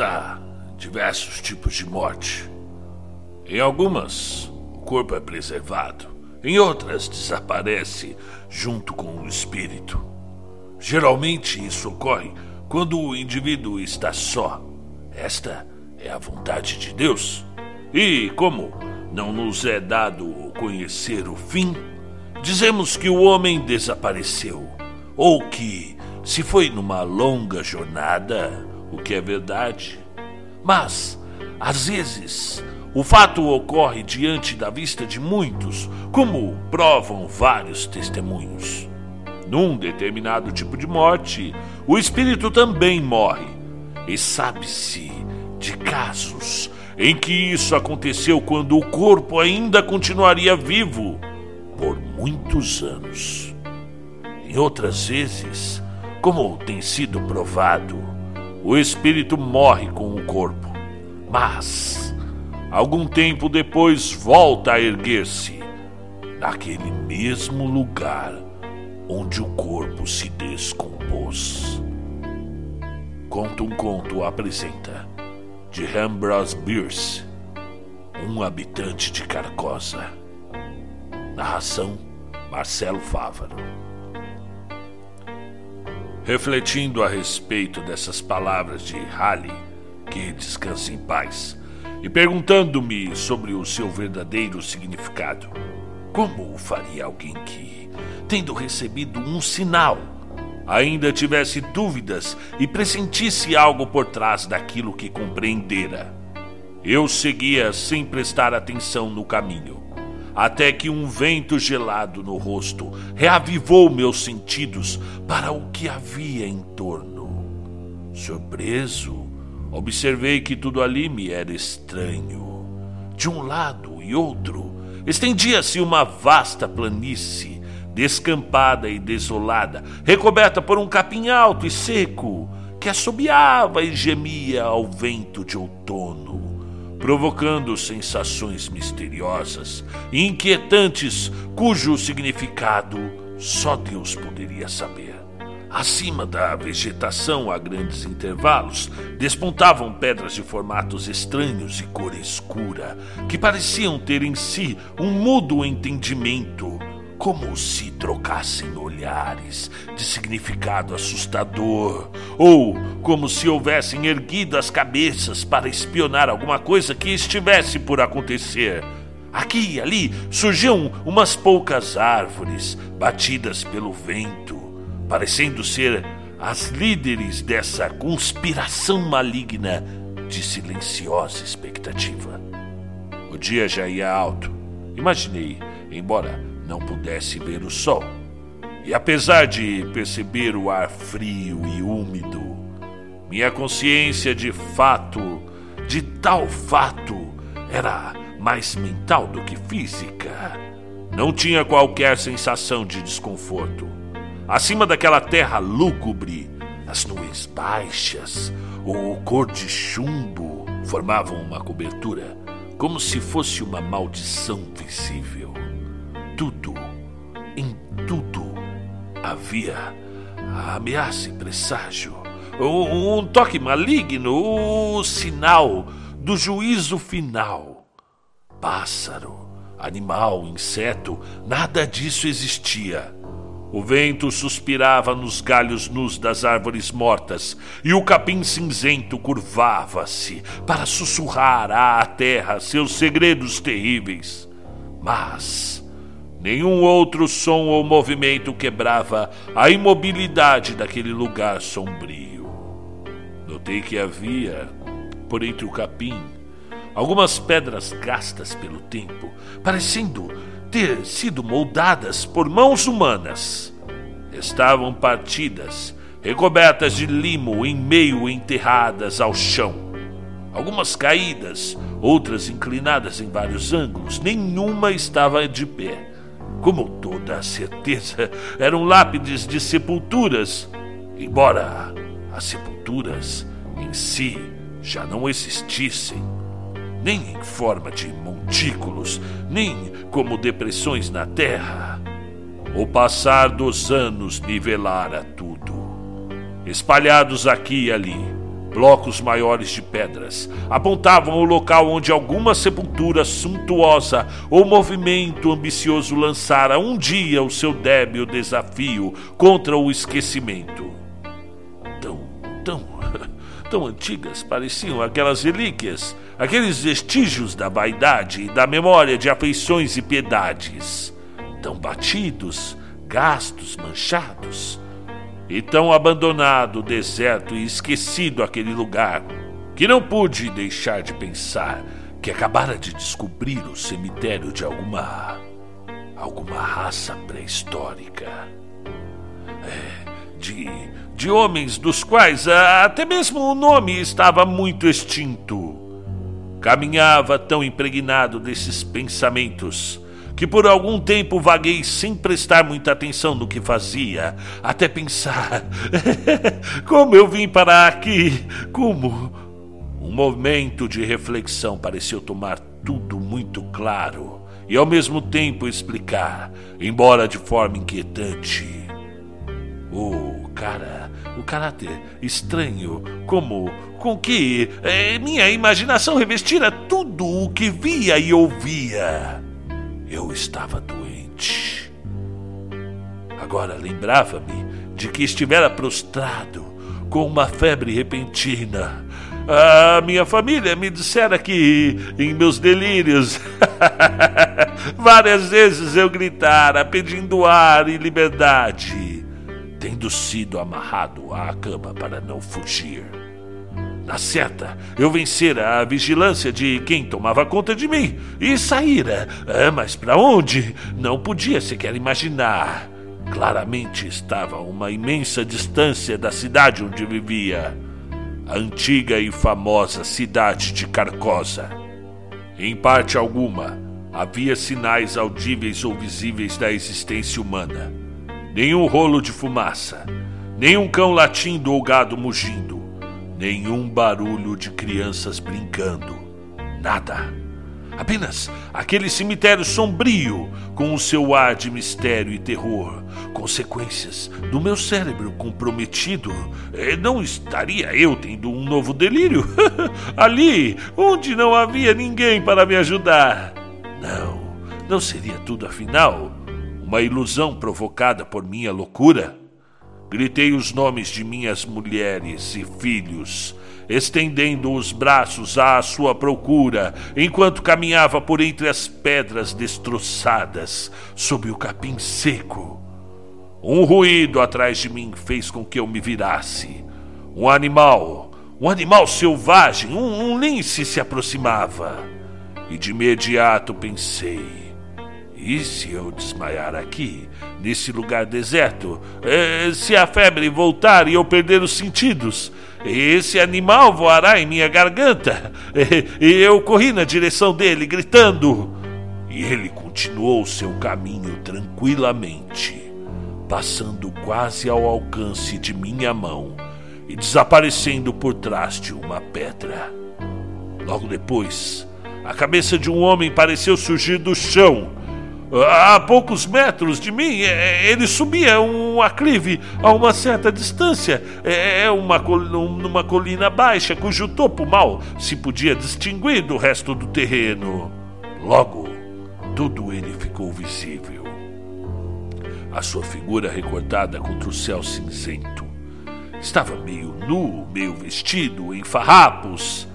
Há diversos tipos de morte. Em algumas, o corpo é preservado, em outras, desaparece junto com o espírito. Geralmente, isso ocorre quando o indivíduo está só. Esta é a vontade de Deus. E como não nos é dado conhecer o fim, dizemos que o homem desapareceu, ou que se foi numa longa jornada, o que é verdade. Mas, às vezes, o fato ocorre diante da vista de muitos, como provam vários testemunhos. Num determinado tipo de morte, o espírito também morre, e sabe-se de casos em que isso aconteceu quando o corpo ainda continuaria vivo por muitos anos. Em outras vezes, como tem sido provado, o espírito morre com o corpo, mas algum tempo depois volta a erguer-se naquele mesmo lugar onde o corpo se descompôs. Conta um conto apresenta de Ambrose Bierce, um habitante de Carcosa. Narração Marcelo Fávaro. Refletindo a respeito dessas palavras de Halley, que descanse em paz, e perguntando-me sobre o seu verdadeiro significado, como faria alguém que, tendo recebido um sinal, ainda tivesse dúvidas e pressentisse algo por trás daquilo que compreendera. Eu seguia sem prestar atenção no caminho, até que um vento gelado no rosto reavivou meus sentidos para o que havia em torno. Surpreso, observei que tudo ali me era estranho. De um lado e outro, estendia-se uma vasta planície descampada e desolada, recoberta por um capim alto e seco que assobiava e gemia ao vento de outono, provocando sensações misteriosas inquietantes cujo significado só Deus poderia saber. Acima da vegetação, a grandes intervalos, despontavam pedras de formatos estranhos e cor escura, que pareciam ter em si um mudo entendimento como se trocassem olhares de significado assustador, ou como se houvessem erguido as cabeças para espionar alguma coisa que estivesse por acontecer. Aqui e ali surgiam umas poucas árvores batidas pelo vento, parecendo ser as líderes dessa conspiração maligna de silenciosa expectativa. O dia já ia alto. Imaginei, embora não pudesse ver o sol. E apesar de perceber o ar frio e úmido, minha consciência de fato, de tal fato, era mais mental do que física. Não tinha qualquer sensação de desconforto. Acima daquela terra lúgubre, as nuvens baixas, o cor de chumbo formavam uma cobertura, como se fosse uma maldição visível tudo, em tudo, havia a ameaça e presságio, um, um toque maligno, o sinal do juízo final. Pássaro, animal, inseto, nada disso existia. O vento suspirava nos galhos nus das árvores mortas e o capim cinzento curvava-se para sussurrar à terra seus segredos terríveis. Mas Nenhum outro som ou movimento quebrava a imobilidade daquele lugar sombrio. Notei que havia, por entre o capim, algumas pedras gastas pelo tempo, parecendo ter sido moldadas por mãos humanas. Estavam partidas, recobertas de limo em meio enterradas ao chão. Algumas caídas, outras inclinadas em vários ângulos, nenhuma estava de pé como toda certeza, eram lápides de sepulturas, embora as sepulturas em si já não existissem, nem em forma de montículos, nem como depressões na terra. O passar dos anos nivelara tudo. Espalhados aqui e ali, Blocos maiores de pedras apontavam o local onde alguma sepultura suntuosa ou movimento ambicioso lançara um dia o seu débil desafio contra o esquecimento. Tão, tão, tão antigas pareciam aquelas relíquias, aqueles vestígios da vaidade e da memória de afeições e piedades. Tão batidos, gastos, manchados e tão abandonado, deserto e esquecido aquele lugar, que não pude deixar de pensar que acabara de descobrir o cemitério de alguma. alguma raça pré-histórica. É, de, de homens dos quais até mesmo o nome estava muito extinto. Caminhava tão impregnado desses pensamentos que por algum tempo vaguei sem prestar muita atenção no que fazia, até pensar: como eu vim parar aqui? Como? Um momento de reflexão pareceu tomar tudo muito claro e ao mesmo tempo explicar, embora de forma inquietante. O cara, o caráter estranho, como com que eh, minha imaginação revestira tudo o que via e ouvia. Eu estava doente. Agora lembrava-me de que estivera prostrado com uma febre repentina. A minha família me dissera que, em meus delírios, várias vezes eu gritara pedindo ar e liberdade, tendo sido amarrado à cama para não fugir. Na certa, eu vencera a vigilância de quem tomava conta de mim e saíra. É, mas para onde? Não podia sequer imaginar. Claramente estava a uma imensa distância da cidade onde vivia. A antiga e famosa cidade de Carcosa. Em parte alguma, havia sinais audíveis ou visíveis da existência humana. Nenhum rolo de fumaça, nenhum cão latindo ou gado mugindo Nenhum barulho de crianças brincando. Nada. Apenas aquele cemitério sombrio, com o seu ar de mistério e terror. Consequências do meu cérebro comprometido. Não estaria eu tendo um novo delírio? Ali, onde não havia ninguém para me ajudar. Não, não seria tudo afinal uma ilusão provocada por minha loucura? Gritei os nomes de minhas mulheres e filhos, estendendo os braços à sua procura, enquanto caminhava por entre as pedras destroçadas, sob o capim seco. Um ruído atrás de mim fez com que eu me virasse. Um animal, um animal selvagem, um, um lince se aproximava. E de imediato pensei: e se eu desmaiar aqui, nesse lugar deserto? É, se a febre voltar e eu perder os sentidos? Esse animal voará em minha garganta. E eu corri na direção dele, gritando. E ele continuou seu caminho tranquilamente, passando quase ao alcance de minha mão e desaparecendo por trás de uma pedra. Logo depois, a cabeça de um homem pareceu surgir do chão a poucos metros de mim, é, ele subia um aclive a uma certa distância. É, é uma, numa colina baixa, cujo topo mal se podia distinguir do resto do terreno. Logo, tudo ele ficou visível. A sua figura recortada contra o céu cinzento. Estava meio nu, meio vestido, em farrapos.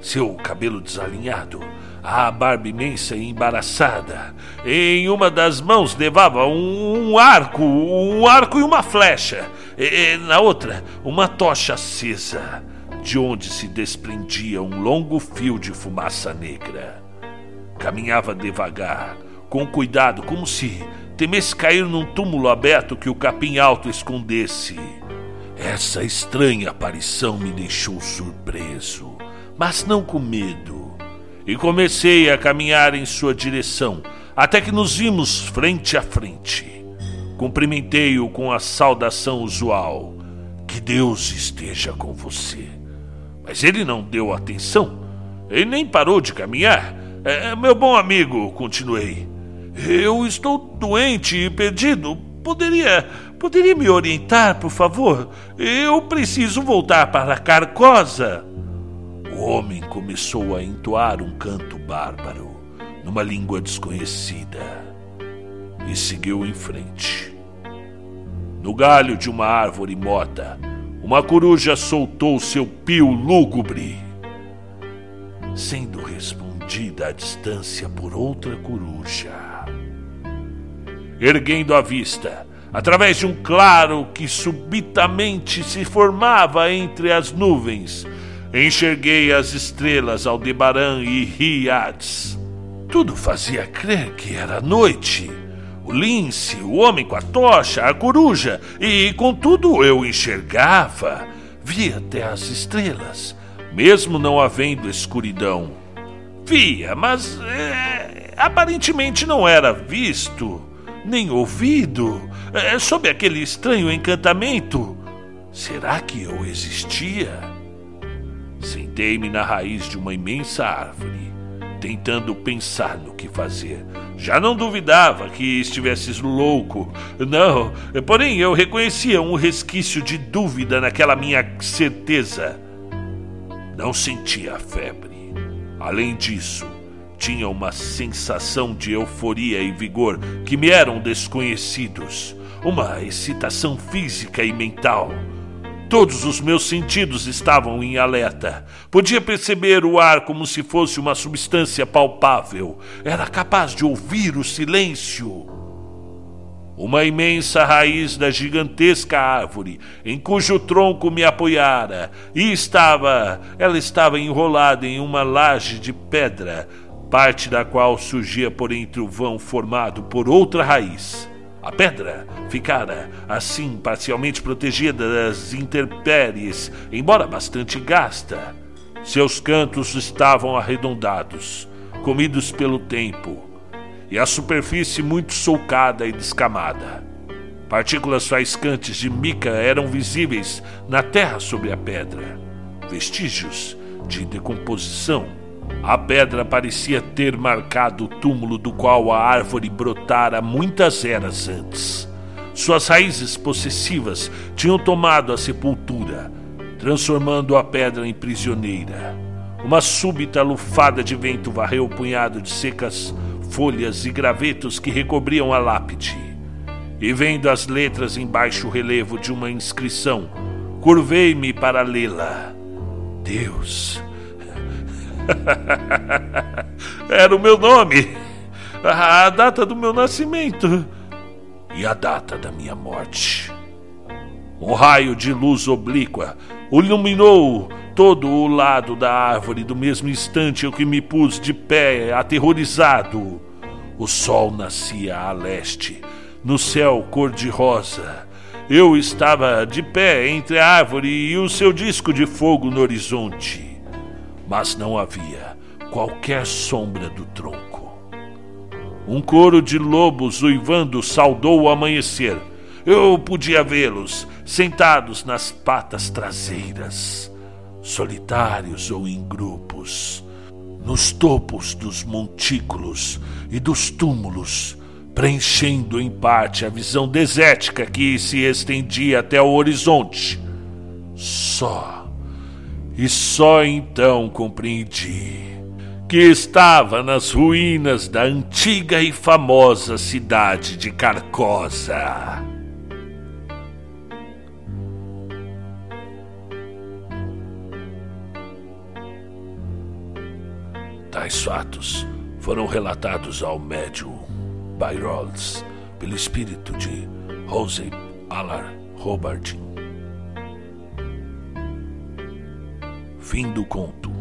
Seu cabelo desalinhado a barba imensa e embaraçada. Em uma das mãos levava um, um arco, um arco e uma flecha. E, na outra, uma tocha acesa, de onde se desprendia um longo fio de fumaça negra. Caminhava devagar, com cuidado, como se temesse cair num túmulo aberto que o capim alto escondesse. Essa estranha aparição me deixou surpreso, mas não com medo e comecei a caminhar em sua direção, até que nos vimos frente a frente. Cumprimentei-o com a saudação usual: Que Deus esteja com você. Mas ele não deu atenção, ele nem parou de caminhar. É, meu bom amigo, continuei. Eu estou doente e perdido. Poderia, poderia me orientar, por favor? Eu preciso voltar para Carcosa. Homem começou a entoar um canto bárbaro, numa língua desconhecida, e seguiu em frente. No galho de uma árvore morta, uma coruja soltou seu pio lúgubre, sendo respondida à distância por outra coruja. Erguendo a vista, através de um claro que subitamente se formava entre as nuvens, enxerguei as estrelas Aldebaran e Riades. Tudo fazia crer que era noite o lince, o homem com a tocha, a coruja, e contudo eu enxergava, via até as estrelas, mesmo não havendo escuridão. Via, mas é, aparentemente não era visto, nem ouvido, é, sob aquele estranho encantamento. Será que eu existia? Sentei-me na raiz de uma imensa árvore, tentando pensar no que fazer já não duvidava que estivesses louco. Não, porém eu reconhecia um resquício de dúvida naquela minha certeza. Não sentia febre. Além disso, tinha uma sensação de euforia e vigor que me eram desconhecidos, uma excitação física e mental Todos os meus sentidos estavam em alerta. Podia perceber o ar como se fosse uma substância palpável. Era capaz de ouvir o silêncio. Uma imensa raiz da gigantesca árvore, em cujo tronco me apoiara, e estava, ela estava enrolada em uma laje de pedra, parte da qual surgia por entre o vão formado por outra raiz. A pedra ficara, assim, parcialmente protegida das intempéries, embora bastante gasta. Seus cantos estavam arredondados, comidos pelo tempo, e a superfície muito sulcada e descamada. Partículas faiscantes de mica eram visíveis na terra sobre a pedra, vestígios de decomposição a pedra parecia ter marcado o túmulo do qual a árvore brotara muitas eras antes. Suas raízes possessivas tinham tomado a sepultura, transformando a pedra em prisioneira. Uma súbita lufada de vento varreu o punhado de secas folhas e gravetos que recobriam a lápide. E vendo as letras em baixo relevo de uma inscrição, curvei-me para lê-la. Deus, Era o meu nome, a data do meu nascimento e a data da minha morte. Um raio de luz oblíqua iluminou todo o lado da árvore do mesmo instante em que me pus de pé, aterrorizado. O sol nascia a leste, no céu cor-de-rosa. Eu estava de pé entre a árvore e o seu disco de fogo no horizonte mas não havia qualquer sombra do tronco. Um coro de lobos uivando saudou o amanhecer. Eu podia vê-los sentados nas patas traseiras, solitários ou em grupos, nos topos dos montículos e dos túmulos, preenchendo em parte a visão desértica que se estendia até o horizonte. Só e só então compreendi que estava nas ruínas da antiga e famosa cidade de Carcosa. Tais fatos foram relatados ao médium Byrolls pelo espírito de Jose Alar Robertin. Fim do conto.